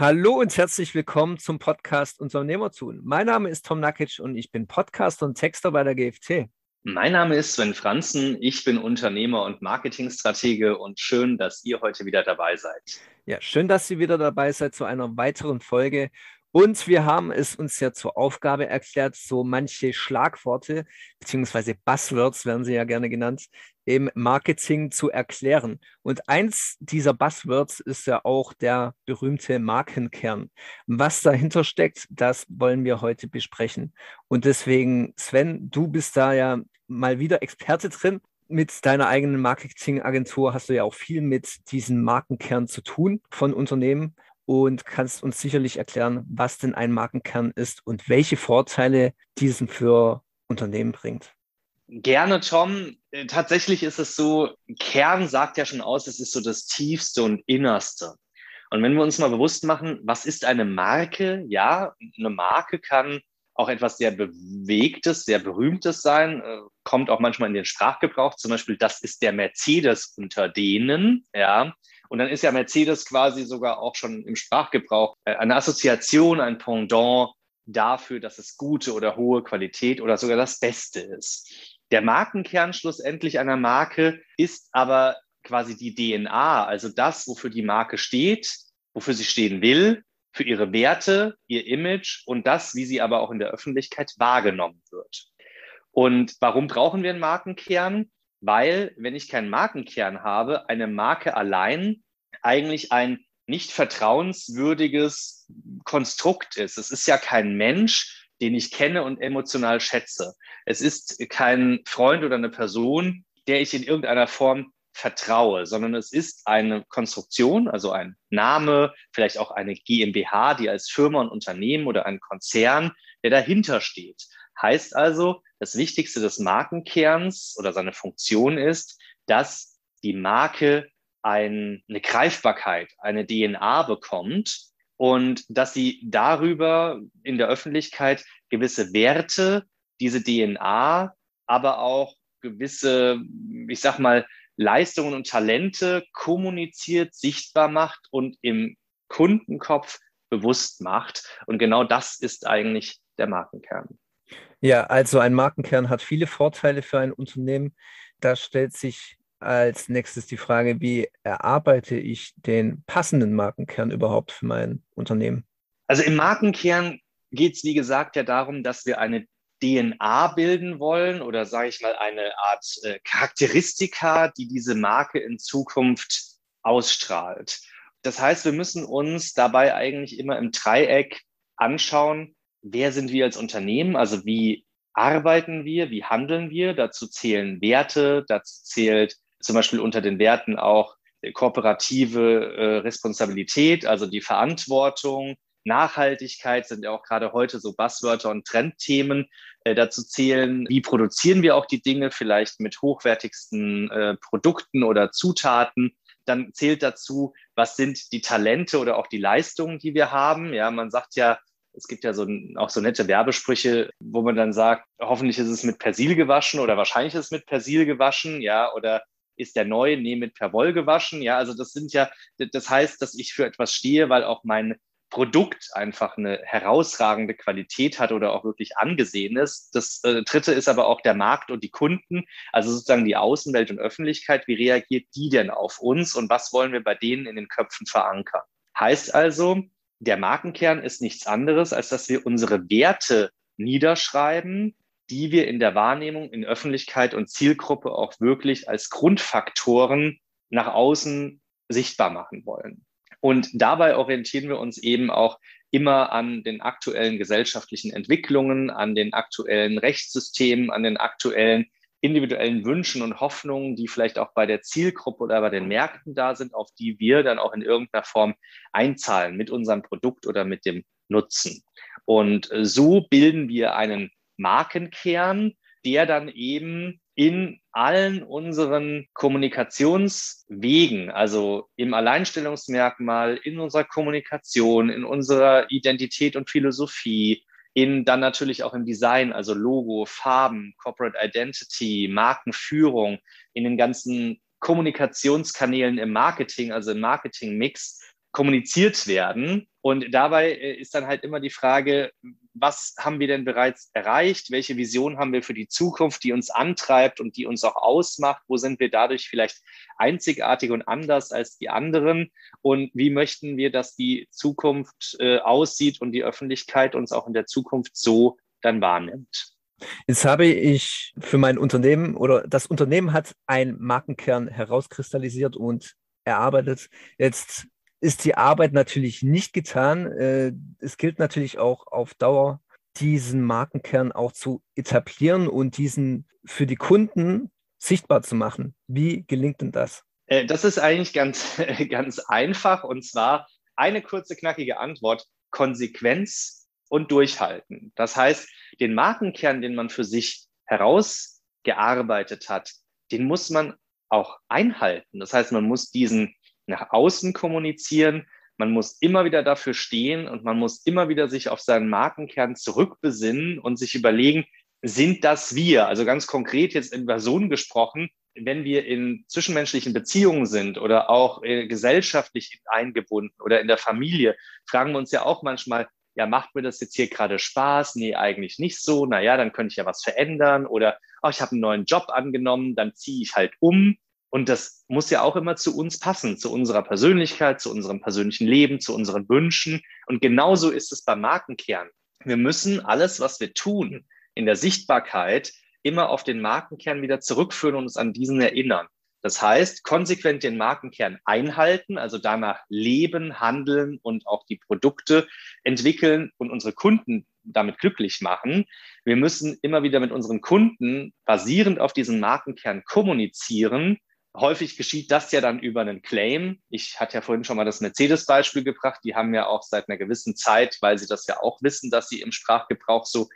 Hallo und herzlich willkommen zum Podcast Unternehmertun. Mein Name ist Tom Nakic und ich bin Podcaster und Texter bei der GFT. Mein Name ist Sven Franzen, ich bin Unternehmer und Marketingstratege und schön, dass ihr heute wieder dabei seid. Ja, schön, dass ihr wieder dabei seid zu einer weiteren Folge. Und wir haben es uns ja zur Aufgabe erklärt, so manche Schlagworte beziehungsweise Buzzwords werden sie ja gerne genannt, im Marketing zu erklären. Und eins dieser Buzzwords ist ja auch der berühmte Markenkern. Was dahinter steckt, das wollen wir heute besprechen. Und deswegen, Sven, du bist da ja mal wieder Experte drin. Mit deiner eigenen Marketingagentur hast du ja auch viel mit diesem Markenkern zu tun von Unternehmen und kannst uns sicherlich erklären, was denn ein Markenkern ist und welche Vorteile diesen für Unternehmen bringt. Gerne, Tom. Äh, tatsächlich ist es so, Kern sagt ja schon aus, es ist so das Tiefste und Innerste. Und wenn wir uns mal bewusst machen, was ist eine Marke? Ja, eine Marke kann auch etwas sehr Bewegtes, sehr Berühmtes sein, äh, kommt auch manchmal in den Sprachgebrauch. Zum Beispiel, das ist der Mercedes unter denen, ja. Und dann ist ja Mercedes quasi sogar auch schon im Sprachgebrauch äh, eine Assoziation, ein Pendant dafür, dass es gute oder hohe Qualität oder sogar das Beste ist. Der Markenkern schlussendlich einer Marke ist aber quasi die DNA, also das, wofür die Marke steht, wofür sie stehen will, für ihre Werte, ihr Image und das, wie sie aber auch in der Öffentlichkeit wahrgenommen wird. Und warum brauchen wir einen Markenkern? Weil, wenn ich keinen Markenkern habe, eine Marke allein eigentlich ein nicht vertrauenswürdiges Konstrukt ist. Es ist ja kein Mensch, den ich kenne und emotional schätze. Es ist kein Freund oder eine Person, der ich in irgendeiner Form vertraue, sondern es ist eine Konstruktion, also ein Name, vielleicht auch eine GmbH, die als Firma und Unternehmen oder ein Konzern, der dahinter steht. Heißt also, das Wichtigste des Markenkerns oder seine Funktion ist, dass die Marke ein, eine Greifbarkeit, eine DNA bekommt und dass sie darüber in der Öffentlichkeit gewisse Werte, diese DNA, aber auch gewisse, ich sag mal, Leistungen und Talente kommuniziert, sichtbar macht und im Kundenkopf bewusst macht. Und genau das ist eigentlich der Markenkern. Ja, also ein Markenkern hat viele Vorteile für ein Unternehmen. Da stellt sich als nächstes die Frage, wie erarbeite ich den passenden Markenkern überhaupt für mein Unternehmen? Also im Markenkern geht es, wie gesagt, ja darum, dass wir eine DNA bilden wollen oder sage ich mal eine Art äh, Charakteristika, die diese Marke in Zukunft ausstrahlt. Das heißt, wir müssen uns dabei eigentlich immer im Dreieck anschauen, wer sind wir als Unternehmen, also wie arbeiten wir, wie handeln wir. Dazu zählen Werte, dazu zählt zum Beispiel unter den Werten auch kooperative äh, Responsabilität, also die Verantwortung, Nachhaltigkeit sind ja auch gerade heute so Buzzwörter und Trendthemen. Äh, dazu zählen, wie produzieren wir auch die Dinge, vielleicht mit hochwertigsten äh, Produkten oder Zutaten. Dann zählt dazu, was sind die Talente oder auch die Leistungen, die wir haben. Ja, man sagt ja, es gibt ja so auch so nette Werbesprüche, wo man dann sagt, hoffentlich ist es mit Persil gewaschen oder wahrscheinlich ist es mit Persil gewaschen, ja, oder ist der neu, nee, mit Perwoll gewaschen. Ja, also das sind ja, das heißt, dass ich für etwas stehe, weil auch mein Produkt einfach eine herausragende Qualität hat oder auch wirklich angesehen ist. Das äh, dritte ist aber auch der Markt und die Kunden, also sozusagen die Außenwelt und Öffentlichkeit. Wie reagiert die denn auf uns und was wollen wir bei denen in den Köpfen verankern? Heißt also, der Markenkern ist nichts anderes, als dass wir unsere Werte niederschreiben, die wir in der Wahrnehmung in Öffentlichkeit und Zielgruppe auch wirklich als Grundfaktoren nach außen sichtbar machen wollen. Und dabei orientieren wir uns eben auch immer an den aktuellen gesellschaftlichen Entwicklungen, an den aktuellen Rechtssystemen, an den aktuellen individuellen Wünschen und Hoffnungen, die vielleicht auch bei der Zielgruppe oder bei den Märkten da sind, auf die wir dann auch in irgendeiner Form einzahlen mit unserem Produkt oder mit dem Nutzen. Und so bilden wir einen Markenkern, der dann eben in allen unseren Kommunikationswegen, also im Alleinstellungsmerkmal, in unserer Kommunikation, in unserer Identität und Philosophie, in dann natürlich auch im Design, also Logo, Farben, Corporate Identity, Markenführung, in den ganzen Kommunikationskanälen im Marketing, also im Marketingmix kommuniziert werden Und dabei äh, ist dann halt immer die Frage, was haben wir denn bereits erreicht? Welche Vision haben wir für die Zukunft, die uns antreibt und die uns auch ausmacht? Wo sind wir dadurch vielleicht einzigartig und anders als die anderen? Und wie möchten wir, dass die Zukunft äh, aussieht und die Öffentlichkeit uns auch in der Zukunft so dann wahrnimmt? Jetzt habe ich für mein Unternehmen oder das Unternehmen hat einen Markenkern herauskristallisiert und erarbeitet. Jetzt ist die Arbeit natürlich nicht getan. Äh, es gilt natürlich auch auf Dauer, diesen Markenkern auch zu etablieren und diesen für die Kunden sichtbar zu machen. Wie gelingt denn das? Äh, das ist eigentlich ganz, ganz einfach und zwar eine kurze, knackige Antwort. Konsequenz und Durchhalten. Das heißt, den Markenkern, den man für sich herausgearbeitet hat, den muss man auch einhalten. Das heißt, man muss diesen nach außen kommunizieren. Man muss immer wieder dafür stehen und man muss immer wieder sich auf seinen Markenkern zurückbesinnen und sich überlegen, sind das wir? Also ganz konkret jetzt in Personen gesprochen, wenn wir in zwischenmenschlichen Beziehungen sind oder auch äh, gesellschaftlich eingebunden oder in der Familie, fragen wir uns ja auch manchmal, ja, macht mir das jetzt hier gerade Spaß? Nee, eigentlich nicht so. Naja, dann könnte ich ja was verändern oder, oh, ich habe einen neuen Job angenommen, dann ziehe ich halt um. Und das muss ja auch immer zu uns passen, zu unserer Persönlichkeit, zu unserem persönlichen Leben, zu unseren Wünschen. Und genauso ist es beim Markenkern. Wir müssen alles, was wir tun, in der Sichtbarkeit immer auf den Markenkern wieder zurückführen und uns an diesen erinnern. Das heißt, konsequent den Markenkern einhalten, also danach leben, handeln und auch die Produkte entwickeln und unsere Kunden damit glücklich machen. Wir müssen immer wieder mit unseren Kunden basierend auf diesen Markenkern kommunizieren häufig geschieht das ja dann über einen Claim. Ich hatte ja vorhin schon mal das Mercedes-Beispiel gebracht. Die haben ja auch seit einer gewissen Zeit, weil sie das ja auch wissen, dass sie im Sprachgebrauch so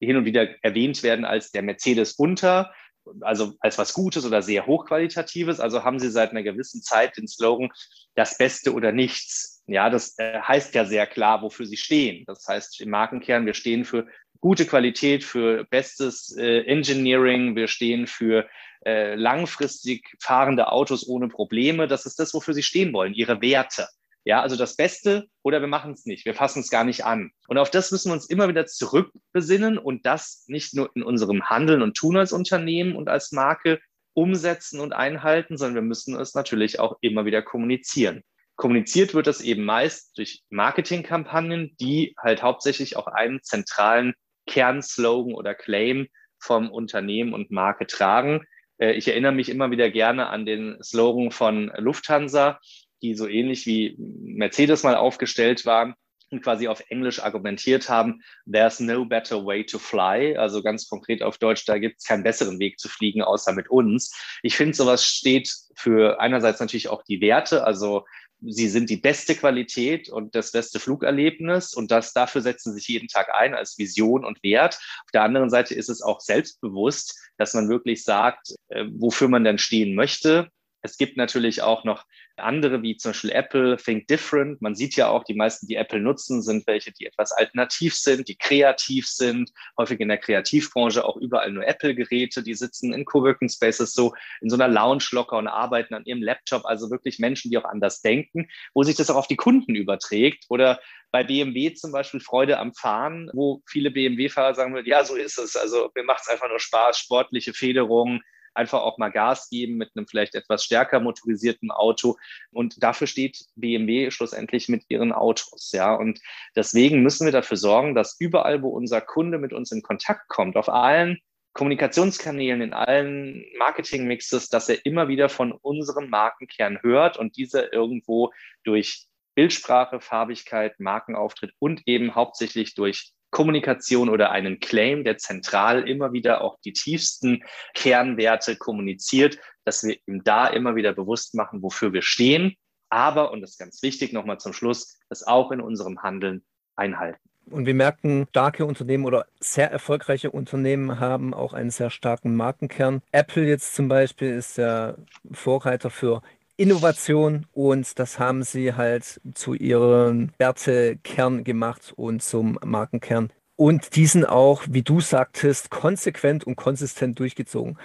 hin und wieder erwähnt werden als der Mercedes unter, also als was Gutes oder sehr hochqualitatives. Also haben sie seit einer gewissen Zeit den Slogan das Beste oder nichts. Ja, das äh, heißt ja sehr klar, wofür sie stehen. Das heißt im Markenkern, wir stehen für gute Qualität, für bestes äh, Engineering, wir stehen für äh, langfristig fahrende Autos ohne Probleme. Das ist das, wofür sie stehen wollen, ihre Werte. Ja, also das Beste oder wir machen es nicht, wir fassen es gar nicht an. Und auf das müssen wir uns immer wieder zurückbesinnen und das nicht nur in unserem Handeln und Tun als Unternehmen und als Marke umsetzen und einhalten, sondern wir müssen es natürlich auch immer wieder kommunizieren. Kommuniziert wird das eben meist durch Marketingkampagnen, die halt hauptsächlich auch einen zentralen Kernslogan oder Claim vom Unternehmen und Marke tragen. Äh, ich erinnere mich immer wieder gerne an den Slogan von Lufthansa, die so ähnlich wie Mercedes mal aufgestellt waren und quasi auf Englisch argumentiert haben, there's no better way to fly. Also ganz konkret auf Deutsch, da gibt es keinen besseren Weg zu fliegen, außer mit uns. Ich finde, sowas steht für einerseits natürlich auch die Werte, also sie sind die beste Qualität und das beste Flugerlebnis und das dafür setzen sich jeden Tag ein als Vision und Wert. Auf der anderen Seite ist es auch selbstbewusst, dass man wirklich sagt, äh, wofür man denn stehen möchte. Es gibt natürlich auch noch andere, wie zum Beispiel Apple, Think Different. Man sieht ja auch, die meisten, die Apple nutzen, sind welche, die etwas alternativ sind, die kreativ sind. Häufig in der Kreativbranche auch überall nur Apple-Geräte. Die sitzen in Coworking Spaces so in so einer Lounge locker und arbeiten an ihrem Laptop. Also wirklich Menschen, die auch anders denken, wo sich das auch auf die Kunden überträgt. Oder bei BMW zum Beispiel Freude am Fahren, wo viele BMW-Fahrer sagen würden, ja, so ist es. Also mir macht es einfach nur Spaß, sportliche Federung, einfach auch mal Gas geben mit einem vielleicht etwas stärker motorisierten Auto. Und dafür steht BMW schlussendlich mit ihren Autos. Ja, und deswegen müssen wir dafür sorgen, dass überall, wo unser Kunde mit uns in Kontakt kommt, auf allen Kommunikationskanälen, in allen Marketingmixes, dass er immer wieder von unserem Markenkern hört und dieser irgendwo durch Bildsprache, Farbigkeit, Markenauftritt und eben hauptsächlich durch Kommunikation oder einen Claim, der zentral immer wieder auch die tiefsten Kernwerte kommuniziert, dass wir ihm da immer wieder bewusst machen, wofür wir stehen. Aber, und das ist ganz wichtig nochmal zum Schluss, das auch in unserem Handeln einhalten. Und wir merken, starke Unternehmen oder sehr erfolgreiche Unternehmen haben auch einen sehr starken Markenkern. Apple jetzt zum Beispiel ist der Vorreiter für Innovation und das haben sie halt zu ihrem Wertekern gemacht und zum Markenkern. Und diesen auch, wie du sagtest, konsequent und konsistent durchgezogen.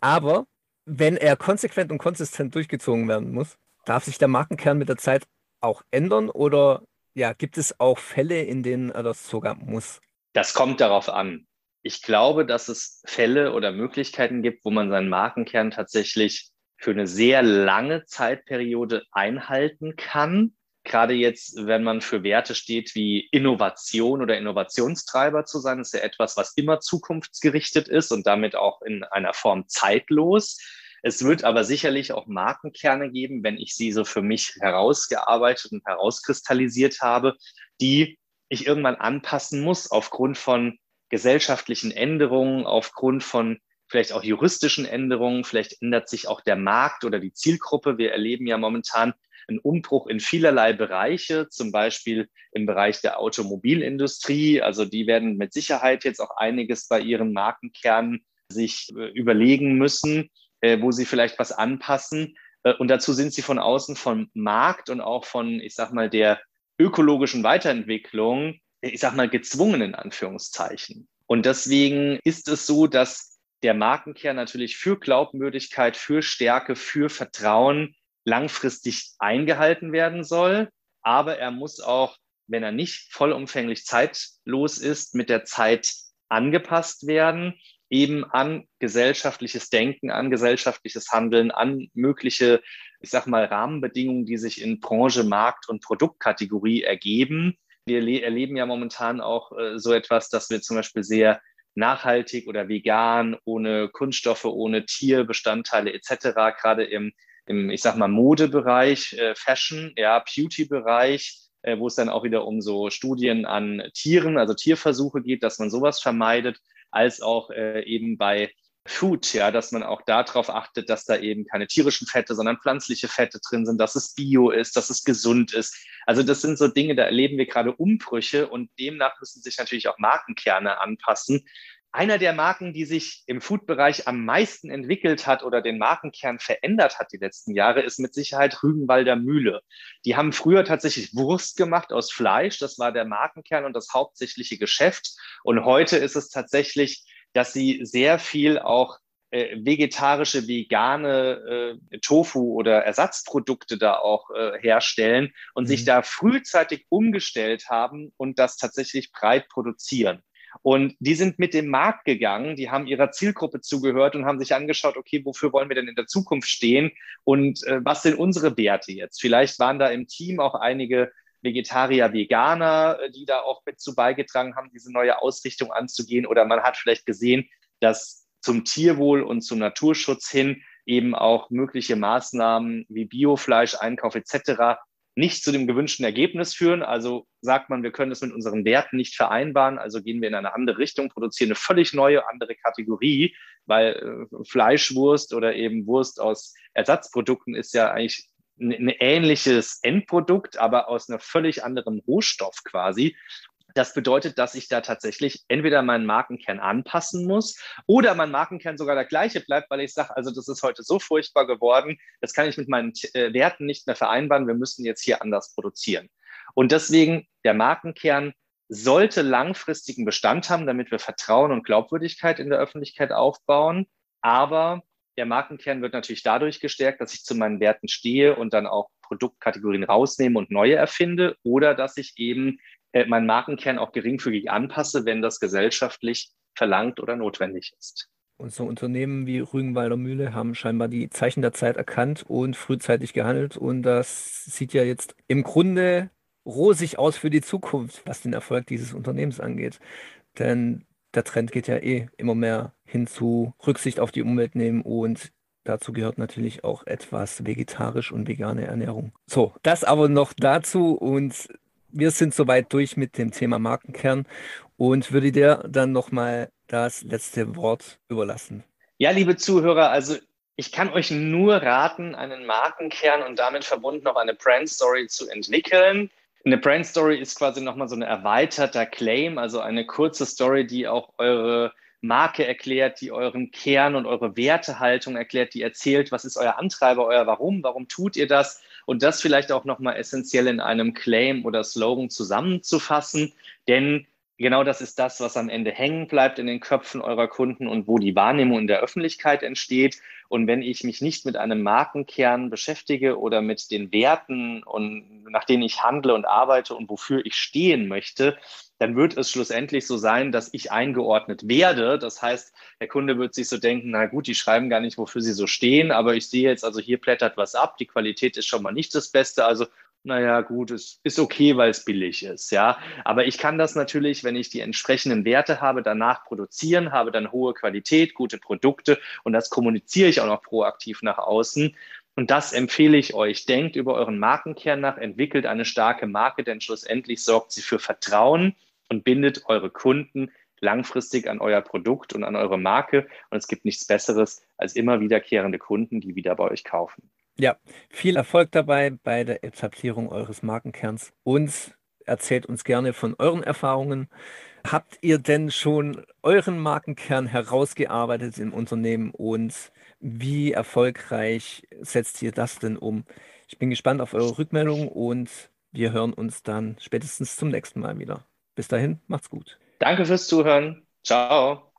Aber wenn er konsequent und konsistent durchgezogen werden muss, darf sich der Markenkern mit der Zeit auch ändern oder ja, gibt es auch Fälle, in denen er das sogar muss? Das kommt darauf an. Ich glaube, dass es Fälle oder Möglichkeiten gibt, wo man seinen Markenkern tatsächlich für eine sehr lange Zeitperiode einhalten kann. Gerade jetzt, wenn man für Werte steht wie Innovation oder Innovationstreiber zu sein, ist ja etwas, was immer zukunftsgerichtet ist und damit auch in einer Form zeitlos. Es wird aber sicherlich auch Markenkerne geben, wenn ich sie so für mich herausgearbeitet und herauskristallisiert habe, die ich irgendwann anpassen muss aufgrund von gesellschaftlichen Änderungen, aufgrund von vielleicht auch juristischen Änderungen, vielleicht ändert sich auch der Markt oder die Zielgruppe. Wir erleben ja momentan einen Umbruch in vielerlei Bereiche, zum Beispiel im Bereich der Automobilindustrie. Also die werden mit Sicherheit jetzt auch einiges bei ihren Markenkernen sich äh, überlegen müssen, äh, wo sie vielleicht was anpassen. Äh, und dazu sind sie von außen vom Markt und auch von, ich sag mal, der ökologischen Weiterentwicklung, ich sag mal, gezwungen in Anführungszeichen. Und deswegen ist es so, dass der Markenkern natürlich für Glaubwürdigkeit, für Stärke, für Vertrauen langfristig eingehalten werden soll. Aber er muss auch, wenn er nicht vollumfänglich zeitlos ist, mit der Zeit angepasst werden, eben an gesellschaftliches Denken, an gesellschaftliches Handeln, an mögliche, ich sag mal, Rahmenbedingungen, die sich in Branche, Markt und Produktkategorie ergeben. Wir erleben ja momentan auch äh, so etwas, dass wir zum Beispiel sehr nachhaltig oder vegan, ohne Kunststoffe, ohne Tierbestandteile etc., gerade im, im ich sag mal, Modebereich, äh, Fashion, ja, Beauty-Bereich, äh, wo es dann auch wieder um so Studien an Tieren, also Tierversuche geht, dass man sowas vermeidet, als auch äh, eben bei Food, ja, dass man auch darauf achtet, dass da eben keine tierischen Fette, sondern pflanzliche Fette drin sind, dass es bio ist, dass es gesund ist. Also das sind so Dinge, da erleben wir gerade Umbrüche und demnach müssen sich natürlich auch Markenkerne anpassen. Einer der Marken, die sich im Food-Bereich am meisten entwickelt hat oder den Markenkern verändert hat die letzten Jahre, ist mit Sicherheit Rügenwalder Mühle. Die haben früher tatsächlich Wurst gemacht aus Fleisch. Das war der Markenkern und das hauptsächliche Geschäft. Und heute ist es tatsächlich dass sie sehr viel auch äh, vegetarische, vegane äh, Tofu oder Ersatzprodukte da auch äh, herstellen und mhm. sich da frühzeitig umgestellt haben und das tatsächlich breit produzieren. Und die sind mit dem Markt gegangen, die haben ihrer Zielgruppe zugehört und haben sich angeschaut, okay, wofür wollen wir denn in der Zukunft stehen und äh, was sind unsere Werte jetzt? Vielleicht waren da im Team auch einige Vegetarier, Veganer, äh, die da auch mit zu beigetragen haben, diese neue Ausrichtung anzugehen. Oder man hat vielleicht gesehen, dass zum Tierwohl und zum Naturschutz hin eben auch mögliche Maßnahmen wie Biofleisch, Einkauf etc. nicht zu dem gewünschten Ergebnis führen. Also sagt man, wir können das mit unseren Werten nicht vereinbaren, also gehen wir in eine andere Richtung, produzieren eine völlig neue, andere Kategorie, weil äh, Fleischwurst oder eben Wurst aus Ersatzprodukten ist ja eigentlich ein ähnliches Endprodukt, aber aus einem völlig anderen Rohstoff quasi. Das bedeutet, dass ich da tatsächlich entweder meinen Markenkern anpassen muss oder mein Markenkern sogar der gleiche bleibt, weil ich sage, also das ist heute so furchtbar geworden, das kann ich mit meinen äh, Werten nicht mehr vereinbaren, wir müssen jetzt hier anders produzieren. Und deswegen, der Markenkern sollte langfristigen Bestand haben, damit wir Vertrauen und Glaubwürdigkeit in der Öffentlichkeit aufbauen. Aber der Markenkern wird natürlich dadurch gestärkt, dass ich zu meinen Werten stehe und dann auch Produktkategorien rausnehme und neue erfinde oder dass ich eben äh, meinen Markenkern auch geringfügig anpasse, wenn das gesellschaftlich verlangt oder notwendig ist. Und so Unternehmen wie Rügenwalder Mühle haben scheinbar die Zeichen der Zeit erkannt und frühzeitig gehandelt. Und das sieht ja jetzt im Grunde rosig aus für die Zukunft, was den Erfolg dieses Unternehmens angeht. Denn der Trend geht ja eh immer mehr hin zu Rücksicht auf die Umwelt nehmen und dazu gehört natürlich auch etwas vegetarisch und vegane Ernährung. So, das aber noch dazu und wir sind soweit durch mit dem Thema Markenkern und würde dir dann nochmal das letzte Wort überlassen. Ja, liebe Zuhörer, also ich kann euch nur raten, einen Markenkern und damit verbunden noch eine Brand Story zu entwickeln. Eine Brand Story ist quasi nochmal so ein erweiterter Claim, also eine kurze Story, die auch eure Marke erklärt, die euren Kern und eure Wertehaltung erklärt, die erzählt, was ist euer Antreiber, euer Warum, warum tut ihr das? Und das vielleicht auch nochmal essentiell in einem Claim oder Slogan zusammenzufassen, denn genau das ist das, was am Ende hängen bleibt in den Köpfen eurer Kunden und wo die Wahrnehmung in der Öffentlichkeit entsteht. Und wenn ich mich nicht mit einem Markenkern beschäftige oder mit den Werten und nach denen ich handle und arbeite und wofür ich stehen möchte, dann wird es schlussendlich so sein, dass ich eingeordnet werde. Das heißt, der Kunde wird sich so denken, na gut, die schreiben gar nicht, wofür sie so stehen, aber ich sehe jetzt, also hier blättert was ab, die Qualität ist schon mal nicht das Beste, also naja, gut, es ist okay, weil es billig ist, ja. Aber ich kann das natürlich, wenn ich die entsprechenden Werte habe, danach produzieren, habe dann hohe Qualität, gute Produkte und das kommuniziere ich auch noch proaktiv nach außen. Und das empfehle ich euch. Denkt über euren Markenkern nach, entwickelt eine starke Marke, denn schlussendlich sorgt sie für Vertrauen und bindet eure Kunden langfristig an euer Produkt und an eure Marke. Und es gibt nichts Besseres als immer wiederkehrende Kunden, die wieder bei euch kaufen. Ja, viel Erfolg dabei bei der Etablierung eures Markenkerns und erzählt uns gerne von euren Erfahrungen. Habt ihr denn schon euren Markenkern herausgearbeitet im Unternehmen und wie erfolgreich setzt ihr das denn um? Ich bin gespannt auf eure Rückmeldung und wir hören uns dann spätestens zum nächsten Mal wieder. Bis dahin, macht's gut. Danke fürs Zuhören. Ciao.